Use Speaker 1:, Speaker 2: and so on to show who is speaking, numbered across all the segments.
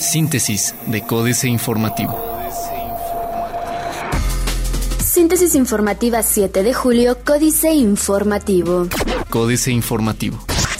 Speaker 1: Síntesis de Códice Informativo.
Speaker 2: Síntesis informativa 7 de julio, Códice Informativo.
Speaker 1: Códice Informativo.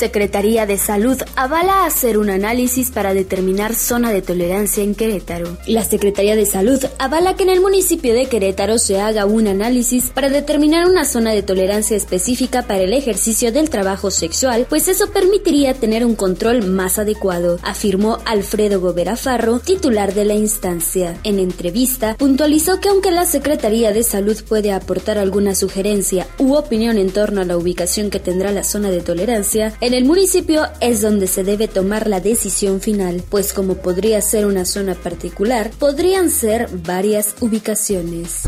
Speaker 2: Secretaría de Salud avala hacer un análisis para determinar zona de tolerancia en Querétaro. La Secretaría de Salud avala que en el municipio de Querétaro se haga un análisis para determinar una zona de tolerancia específica para el ejercicio del trabajo sexual, pues eso permitiría tener un control más adecuado, afirmó Alfredo Gobera Farro, titular de la instancia. En entrevista, puntualizó que aunque la Secretaría de Salud puede aportar alguna sugerencia u opinión en torno a la ubicación que tendrá la zona de tolerancia, en el municipio es donde se debe tomar la decisión final, pues como podría ser una zona particular, podrían ser varias ubicaciones.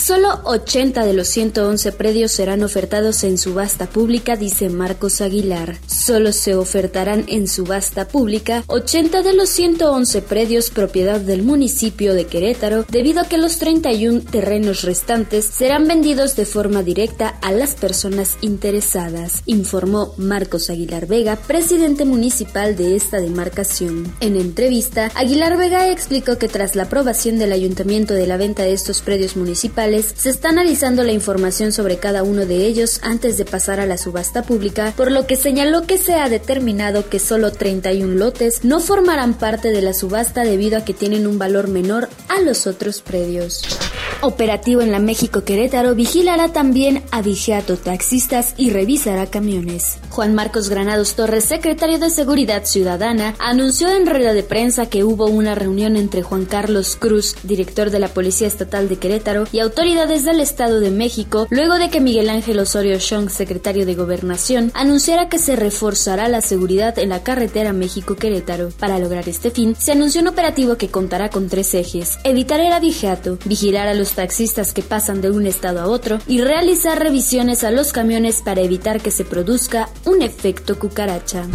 Speaker 2: Solo 80 de los 111 predios serán ofertados en subasta pública, dice Marcos Aguilar. Solo se ofertarán en subasta pública 80 de los 111 predios propiedad del municipio de Querétaro, debido a que los 31 terrenos restantes serán vendidos de forma directa a las personas interesadas, informó Marcos Aguilar. Aguilar Vega, presidente municipal de esta demarcación. En entrevista, Aguilar Vega explicó que tras la aprobación del ayuntamiento de la venta de estos predios municipales, se está analizando la información sobre cada uno de ellos antes de pasar a la subasta pública, por lo que señaló que se ha determinado que solo 31 lotes no formarán parte de la subasta debido a que tienen un valor menor a los otros predios. Operativo en la México Querétaro vigilará también a vigiato taxistas y revisará camiones. Juan Marcos Granados Torres, secretario de Seguridad Ciudadana, anunció en rueda de prensa que hubo una reunión entre Juan Carlos Cruz, director de la Policía Estatal de Querétaro, y autoridades del Estado de México, luego de que Miguel Ángel Osorio Chong, secretario de Gobernación, anunciara que se reforzará la seguridad en la carretera México-Querétaro. Para lograr este fin, se anunció un operativo que contará con tres ejes: evitar el abigeato, vigilar a los taxistas que pasan de un estado a otro y realizar revisiones a los camiones para evitar que se produzca un efecto cucaracha.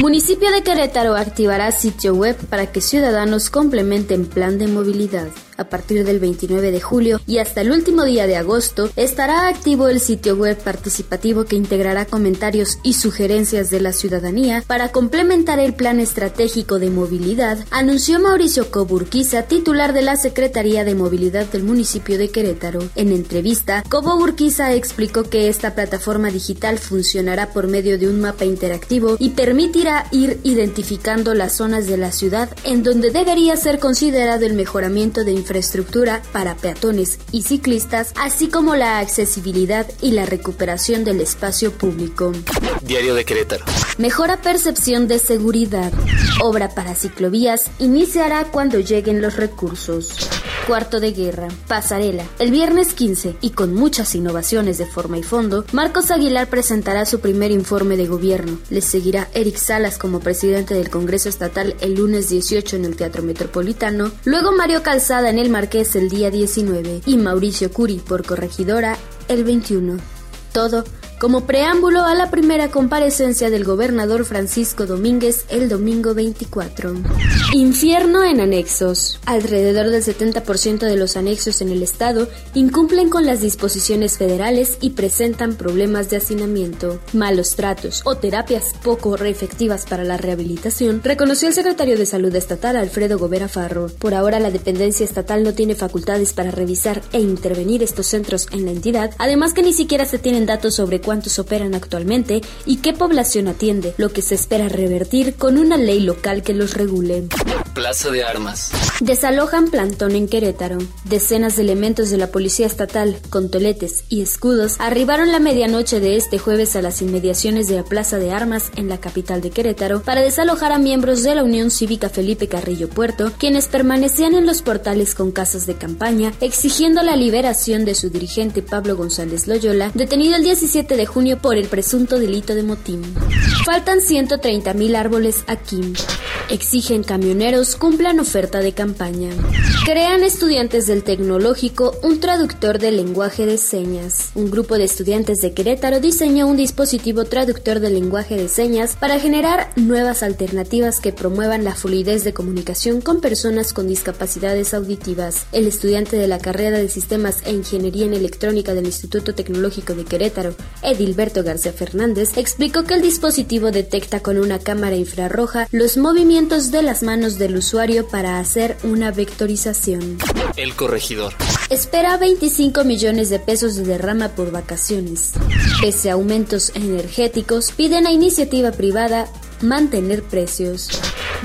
Speaker 2: Municipio de Querétaro activará sitio web para que ciudadanos complementen plan de movilidad. A partir del 29 de julio y hasta el último día de agosto estará activo el sitio web participativo que integrará comentarios y sugerencias de la ciudadanía para complementar el plan estratégico de movilidad, anunció Mauricio Coburquiza, titular de la Secretaría de Movilidad del municipio de Querétaro. En entrevista, Cobo Urquiza explicó que esta plataforma digital funcionará por medio de un mapa interactivo y permitirá ir identificando las zonas de la ciudad en donde debería ser considerado el mejoramiento de infraestructura para peatones y ciclistas, así como la accesibilidad y la recuperación del espacio público.
Speaker 1: Diario de Querétaro.
Speaker 2: Mejora percepción de seguridad. Obra para ciclovías iniciará cuando lleguen los recursos. Cuarto de guerra. Pasarela. El viernes 15 y con muchas innovaciones de forma y fondo, Marcos Aguilar presentará su primer informe de gobierno. Le seguirá Eric Salas como presidente del Congreso Estatal el lunes 18 en el Teatro Metropolitano, luego Mario Calzada en el Marqués el día 19 y Mauricio Curi por corregidora el 21. Todo como preámbulo a la primera comparecencia del gobernador Francisco Domínguez el domingo 24. Infierno en anexos. Alrededor del 70% de los anexos en el estado incumplen con las disposiciones federales y presentan problemas de hacinamiento, malos tratos o terapias poco efectivas para la rehabilitación, reconoció el secretario de Salud estatal Alfredo Gobera Farro. Por ahora la dependencia estatal no tiene facultades para revisar e intervenir estos centros en la entidad, además que ni siquiera se tienen datos sobre cuántos cuántos operan actualmente y qué población atiende, lo que se espera revertir con una ley local que los regule.
Speaker 1: Plaza de Armas.
Speaker 2: Desalojan plantón en Querétaro. Decenas de elementos de la Policía Estatal, con toletes y escudos, arribaron la medianoche de este jueves a las inmediaciones de la Plaza de Armas en la capital de Querétaro para desalojar a miembros de la Unión Cívica Felipe Carrillo Puerto, quienes permanecían en los portales con casas de campaña, exigiendo la liberación de su dirigente Pablo González Loyola, detenido el 17 de junio por el presunto delito de motín. Faltan 130 mil árboles aquí. Exigen camioneros cumplan oferta de campaña. Crean estudiantes del tecnológico un traductor de lenguaje de señas. Un grupo de estudiantes de Querétaro diseñó un dispositivo traductor de lenguaje de señas para generar nuevas alternativas que promuevan la fluidez de comunicación con personas con discapacidades auditivas. El estudiante de la carrera de Sistemas e Ingeniería en Electrónica del Instituto Tecnológico de Querétaro, Edilberto García Fernández, explicó que el dispositivo detecta con una cámara infrarroja los movimientos de las manos del usuario para hacer una vectorización
Speaker 1: el corregidor.
Speaker 2: Espera 25 millones de pesos de derrama por vacaciones. Pese a aumentos energéticos, piden a iniciativa privada mantener precios.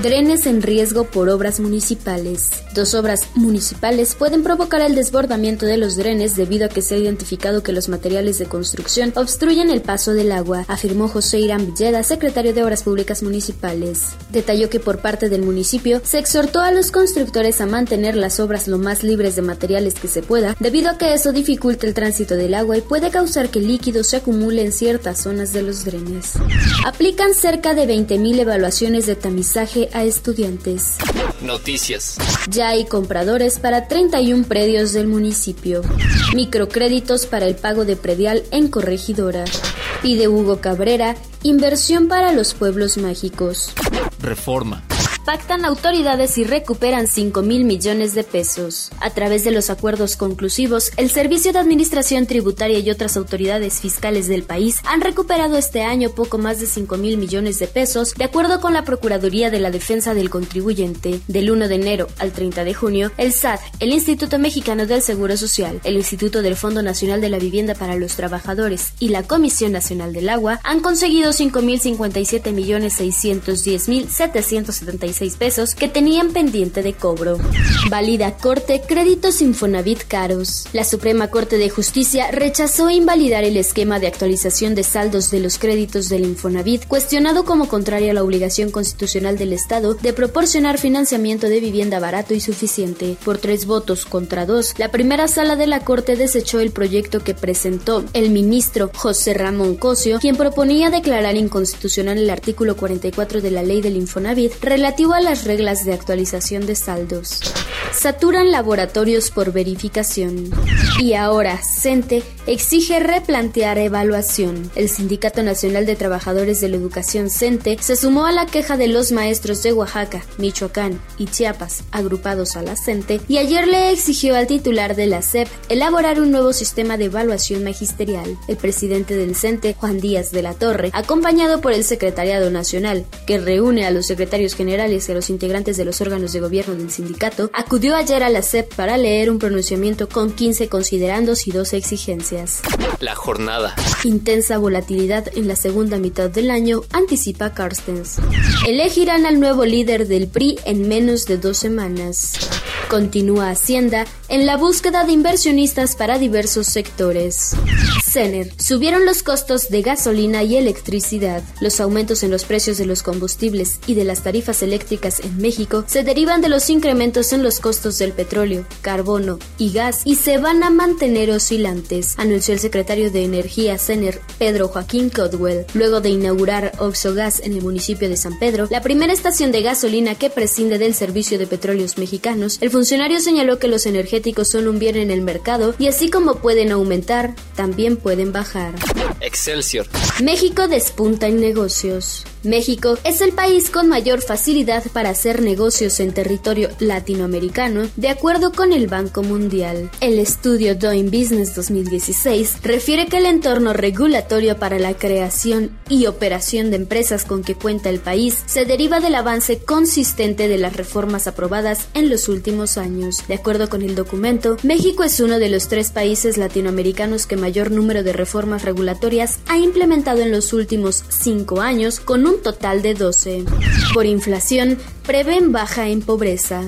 Speaker 2: Drenes en riesgo por obras municipales. Dos obras municipales pueden provocar el desbordamiento de los drenes debido a que se ha identificado que los materiales de construcción obstruyen el paso del agua, afirmó José Irán Villeda, secretario de Obras Públicas Municipales. Detalló que por parte del municipio se exhortó a los constructores a mantener las obras lo más libres de materiales que se pueda, debido a que eso dificulta el tránsito del agua y puede causar que el líquido se acumule en ciertas zonas de los drenes. Aplican cerca de 20.000 evaluaciones de tamizaje a estudiantes.
Speaker 1: Noticias.
Speaker 2: Ya hay compradores para 31 predios del municipio. Microcréditos para el pago de predial en corregidora. Pide Hugo Cabrera inversión para los pueblos mágicos.
Speaker 1: Reforma
Speaker 2: Pactan autoridades y recuperan 5 mil millones de pesos. A través de los acuerdos conclusivos, el Servicio de Administración Tributaria y otras autoridades fiscales del país han recuperado este año poco más de 5 mil millones de pesos, de acuerdo con la Procuraduría de la Defensa del Contribuyente. Del 1 de enero al 30 de junio, el SAT, el Instituto Mexicano del Seguro Social, el Instituto del Fondo Nacional de la Vivienda para los Trabajadores y la Comisión Nacional del Agua han conseguido 5 mil 57 millones 610,77 5.057.610.775 que tenían pendiente de cobro. Válida Corte Créditos Infonavit Caros. La Suprema Corte de Justicia rechazó invalidar el esquema de actualización de saldos de los créditos del Infonavit, cuestionado como contrario a la obligación constitucional del Estado de proporcionar financiamiento de vivienda barato y suficiente. Por tres votos contra dos, la primera sala de la Corte desechó el proyecto que presentó el ministro José Ramón Cosio, quien proponía declarar inconstitucional el artículo 44 de la ley del Infonavit relativo a las reglas de actualización de saldos. Saturan laboratorios por verificación. Y ahora, CENTE exige replantear evaluación. El Sindicato Nacional de Trabajadores de la Educación CENTE se sumó a la queja de los maestros de Oaxaca, Michoacán y Chiapas, agrupados a la CENTE, y ayer le exigió al titular de la SEP elaborar un nuevo sistema de evaluación magisterial. El presidente del CENTE, Juan Díaz de la Torre, acompañado por el Secretariado Nacional, que reúne a los secretarios generales a los integrantes de los órganos de gobierno del sindicato, acudió ayer a la SEP para leer un pronunciamiento con 15 considerandos y 12 exigencias.
Speaker 1: La jornada.
Speaker 2: Intensa volatilidad en la segunda mitad del año, anticipa Carstens. Elegirán al nuevo líder del PRI en menos de dos semanas. Continúa Hacienda en la búsqueda de inversionistas para diversos sectores. CENER. Subieron los costos de gasolina y electricidad. Los aumentos en los precios de los combustibles y de las tarifas eléctricas en México se derivan de los incrementos en los costos del petróleo, carbono y gas y se van a mantener oscilantes, anunció el secretario de Energía CENER, Pedro Joaquín Codwell, luego de inaugurar Oxogas en el municipio de San Pedro, la primera estación de gasolina que prescinde del servicio de petróleos mexicanos. El funcionario señaló que los energéticos son un bien en el mercado y así como pueden aumentar, también pueden bajar.
Speaker 1: Excelsior.
Speaker 2: México despunta en negocios. México es el país con mayor facilidad para hacer negocios en territorio latinoamericano, de acuerdo con el Banco Mundial. El estudio Doing Business 2016 refiere que el entorno regulatorio para la creación y operación de empresas con que cuenta el país se deriva del avance consistente de las reformas aprobadas en los últimos años. De acuerdo con el documento, México es uno de los tres países latinoamericanos que mayor número de reformas regulatorias ha implementado en los últimos cinco años, con un total de 12. Por inflación, prevén baja en pobreza.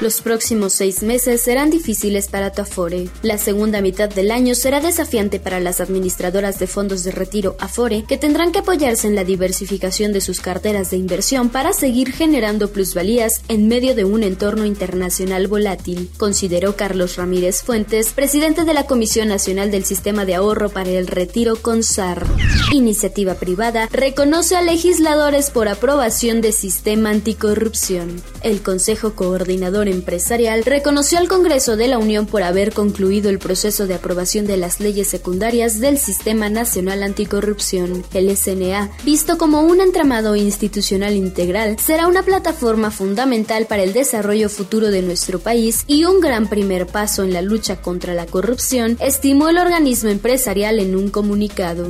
Speaker 2: Los próximos seis meses serán difíciles para tu Afore. La segunda mitad del año será desafiante para las administradoras de fondos de retiro Afore, que tendrán que apoyarse en la diversificación de sus carteras de inversión para seguir generando plusvalías en medio de un entorno internacional volátil, consideró Carlos Ramírez Fuentes, presidente de la Comisión Nacional del Sistema de Ahorro para el Retiro CONSAR. Iniciativa privada reconoce al legislador legisladores por aprobación de sistema anticorrupción. El Consejo Coordinador Empresarial reconoció al Congreso de la Unión por haber concluido el proceso de aprobación de las leyes secundarias del Sistema Nacional Anticorrupción. El SNA, visto como un entramado institucional integral, será una plataforma fundamental para el desarrollo futuro de nuestro país y un gran primer paso en la lucha contra la corrupción, estimó el organismo empresarial en un comunicado.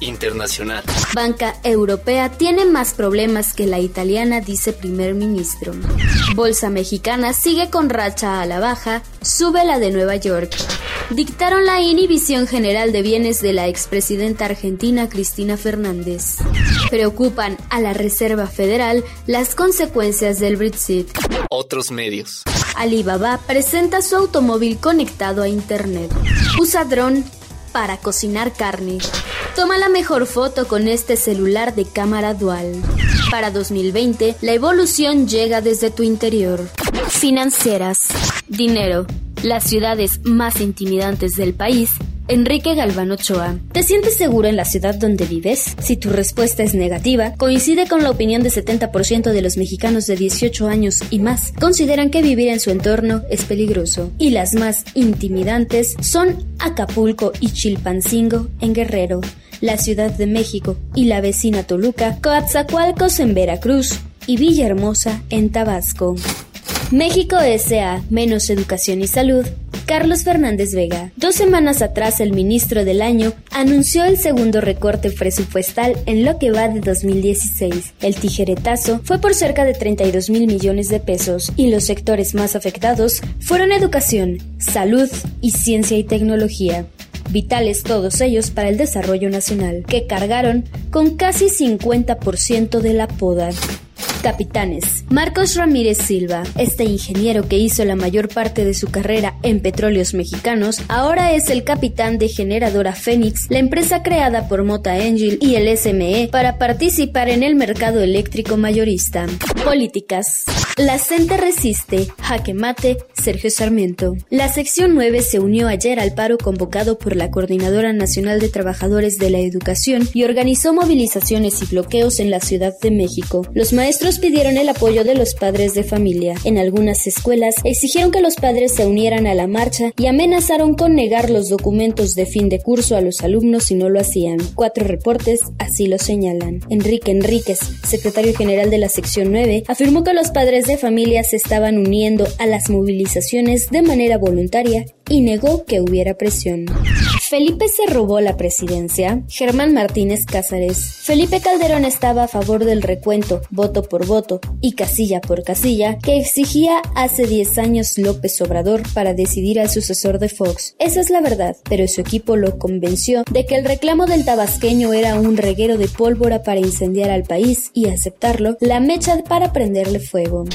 Speaker 1: Internacional.
Speaker 2: Banca Europea tiene más problemas que la italiana, dice primer ministro. Bolsa Mexicana sigue con racha a la baja, sube la de Nueva York. Dictaron la inhibición general de bienes de la expresidenta argentina Cristina Fernández. Preocupan a la Reserva Federal las consecuencias del Brexit.
Speaker 1: Otros medios.
Speaker 2: Alibaba presenta su automóvil conectado a Internet. Usa dron para cocinar carne. Toma la mejor foto con este celular de cámara dual. Para 2020, la evolución llega desde tu interior. Financieras. Dinero. Las ciudades más intimidantes del país Enrique Galván Ochoa. ¿Te sientes seguro en la ciudad donde vives? Si tu respuesta es negativa, coincide con la opinión de 70% de los mexicanos de 18 años y más. Consideran que vivir en su entorno es peligroso. Y las más intimidantes son Acapulco y Chilpancingo en Guerrero, la Ciudad de México y la vecina Toluca, Coatzacoalcos en Veracruz y Villahermosa en Tabasco. México S.A. Menos Educación y Salud Carlos Fernández Vega. Dos semanas atrás, el ministro del año anunció el segundo recorte presupuestal en lo que va de 2016. El tijeretazo fue por cerca de 32 mil millones de pesos y los sectores más afectados fueron educación, salud y ciencia y tecnología vitales todos ellos para el desarrollo nacional, que cargaron con casi 50% de la poda. Capitanes. Marcos Ramírez Silva, este ingeniero que hizo la mayor parte de su carrera en petróleos mexicanos, ahora es el capitán de generadora Fénix, la empresa creada por Mota Engil y el SME para participar en el mercado eléctrico mayorista. Políticas. La CENTE resiste. Jaque mate. Sergio Sarmiento. La sección 9 se unió ayer al paro convocado por la Coordinadora Nacional de Trabajadores de la Educación y organizó movilizaciones y bloqueos en la Ciudad de México. Los maestros pidieron el apoyo de los padres de familia. En algunas escuelas exigieron que los padres se unieran a la marcha y amenazaron con negar los documentos de fin de curso a los alumnos si no lo hacían. Cuatro reportes así lo señalan. Enrique Enríquez, secretario general de la sección 9, afirmó que los padres de familias se estaban uniendo a las movilizaciones de manera voluntaria y negó que hubiera presión. Felipe se robó la presidencia. Germán Martínez Cázares. Felipe Calderón estaba a favor del recuento, voto por voto y casilla por casilla, que exigía hace 10 años López Obrador para decidir al sucesor de Fox. Esa es la verdad, pero su equipo lo convenció de que el reclamo del tabasqueño era un reguero de pólvora para incendiar al país y aceptarlo, la mecha para prenderle fuego.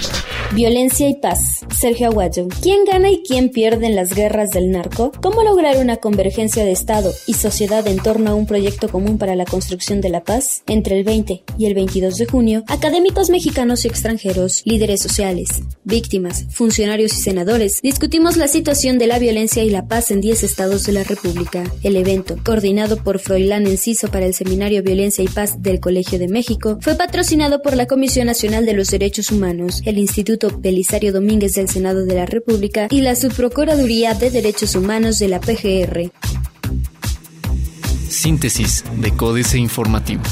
Speaker 2: Violencia y paz. Sergio Aguayo. ¿Quién gana y quién pierde en las guerras del narco? ¿Cómo lograr una convergencia de Estado y sociedad en torno a un proyecto común para la construcción de la paz? Entre el 20 y el 22 de junio, académicos mexicanos y extranjeros, líderes sociales, víctimas, funcionarios y senadores discutimos la situación de la violencia y la paz en 10 estados de la República. El evento, coordinado por Froilán Enciso para el Seminario Violencia y Paz del Colegio de México, fue patrocinado por la Comisión Nacional de los Derechos Humanos, el Instituto Belisario Domínguez del Senado de la República y la Subprocuraduría de Derechos Humanos de la PGR.
Speaker 1: Síntesis de Códice Informativo.